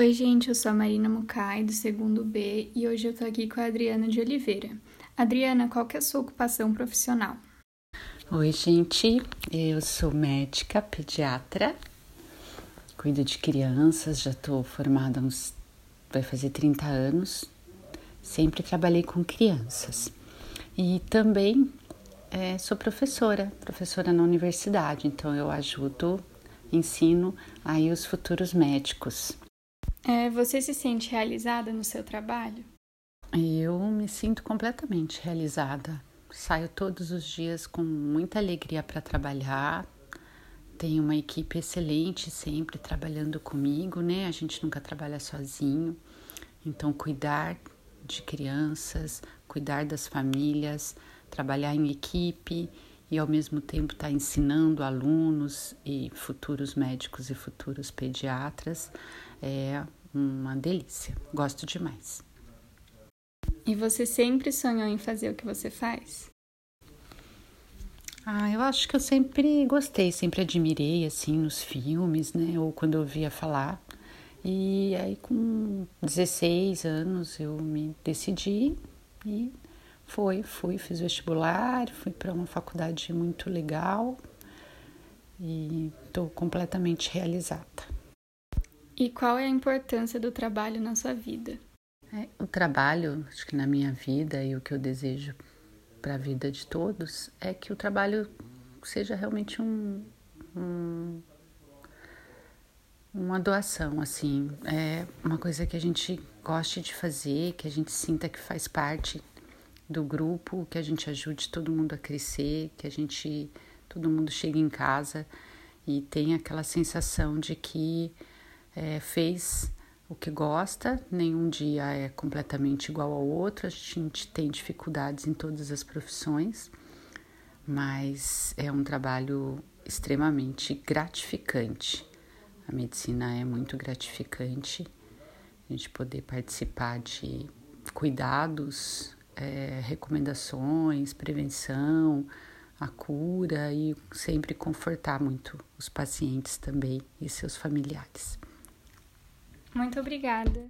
Oi, gente, eu sou a Marina Mucay, do segundo B, e hoje eu tô aqui com a Adriana de Oliveira. Adriana, qual que é a sua ocupação profissional? Oi, gente, eu sou médica, pediatra, cuido de crianças, já tô formada há uns. vai fazer 30 anos, sempre trabalhei com crianças. E também é, sou professora, professora na universidade, então eu ajudo, ensino aí os futuros médicos. É, você se sente realizada no seu trabalho? Eu me sinto completamente realizada. Saio todos os dias com muita alegria para trabalhar. Tenho uma equipe excelente sempre trabalhando comigo, né? A gente nunca trabalha sozinho. Então, cuidar de crianças, cuidar das famílias, trabalhar em equipe e ao mesmo tempo estar tá ensinando alunos e futuros médicos e futuros pediatras é uma delícia. Gosto demais. E você sempre sonhou em fazer o que você faz? Ah, eu acho que eu sempre gostei, sempre admirei assim nos filmes, né? Ou quando eu via falar. E aí com 16 anos eu me decidi e foi, fui, fiz vestibular, fui para uma faculdade muito legal e estou completamente realizada. E qual é a importância do trabalho na sua vida? É, o trabalho, acho que na minha vida e o que eu desejo para a vida de todos é que o trabalho seja realmente um, um uma doação, assim, é uma coisa que a gente goste de fazer, que a gente sinta que faz parte do grupo, que a gente ajude todo mundo a crescer, que a gente, todo mundo chegue em casa e tenha aquela sensação de que é, fez o que gosta, nenhum dia é completamente igual ao outro, a gente tem dificuldades em todas as profissões, mas é um trabalho extremamente gratificante. A medicina é muito gratificante, a gente poder participar de cuidados, é, recomendações, prevenção, a cura e sempre confortar muito os pacientes também e seus familiares. Muito obrigada.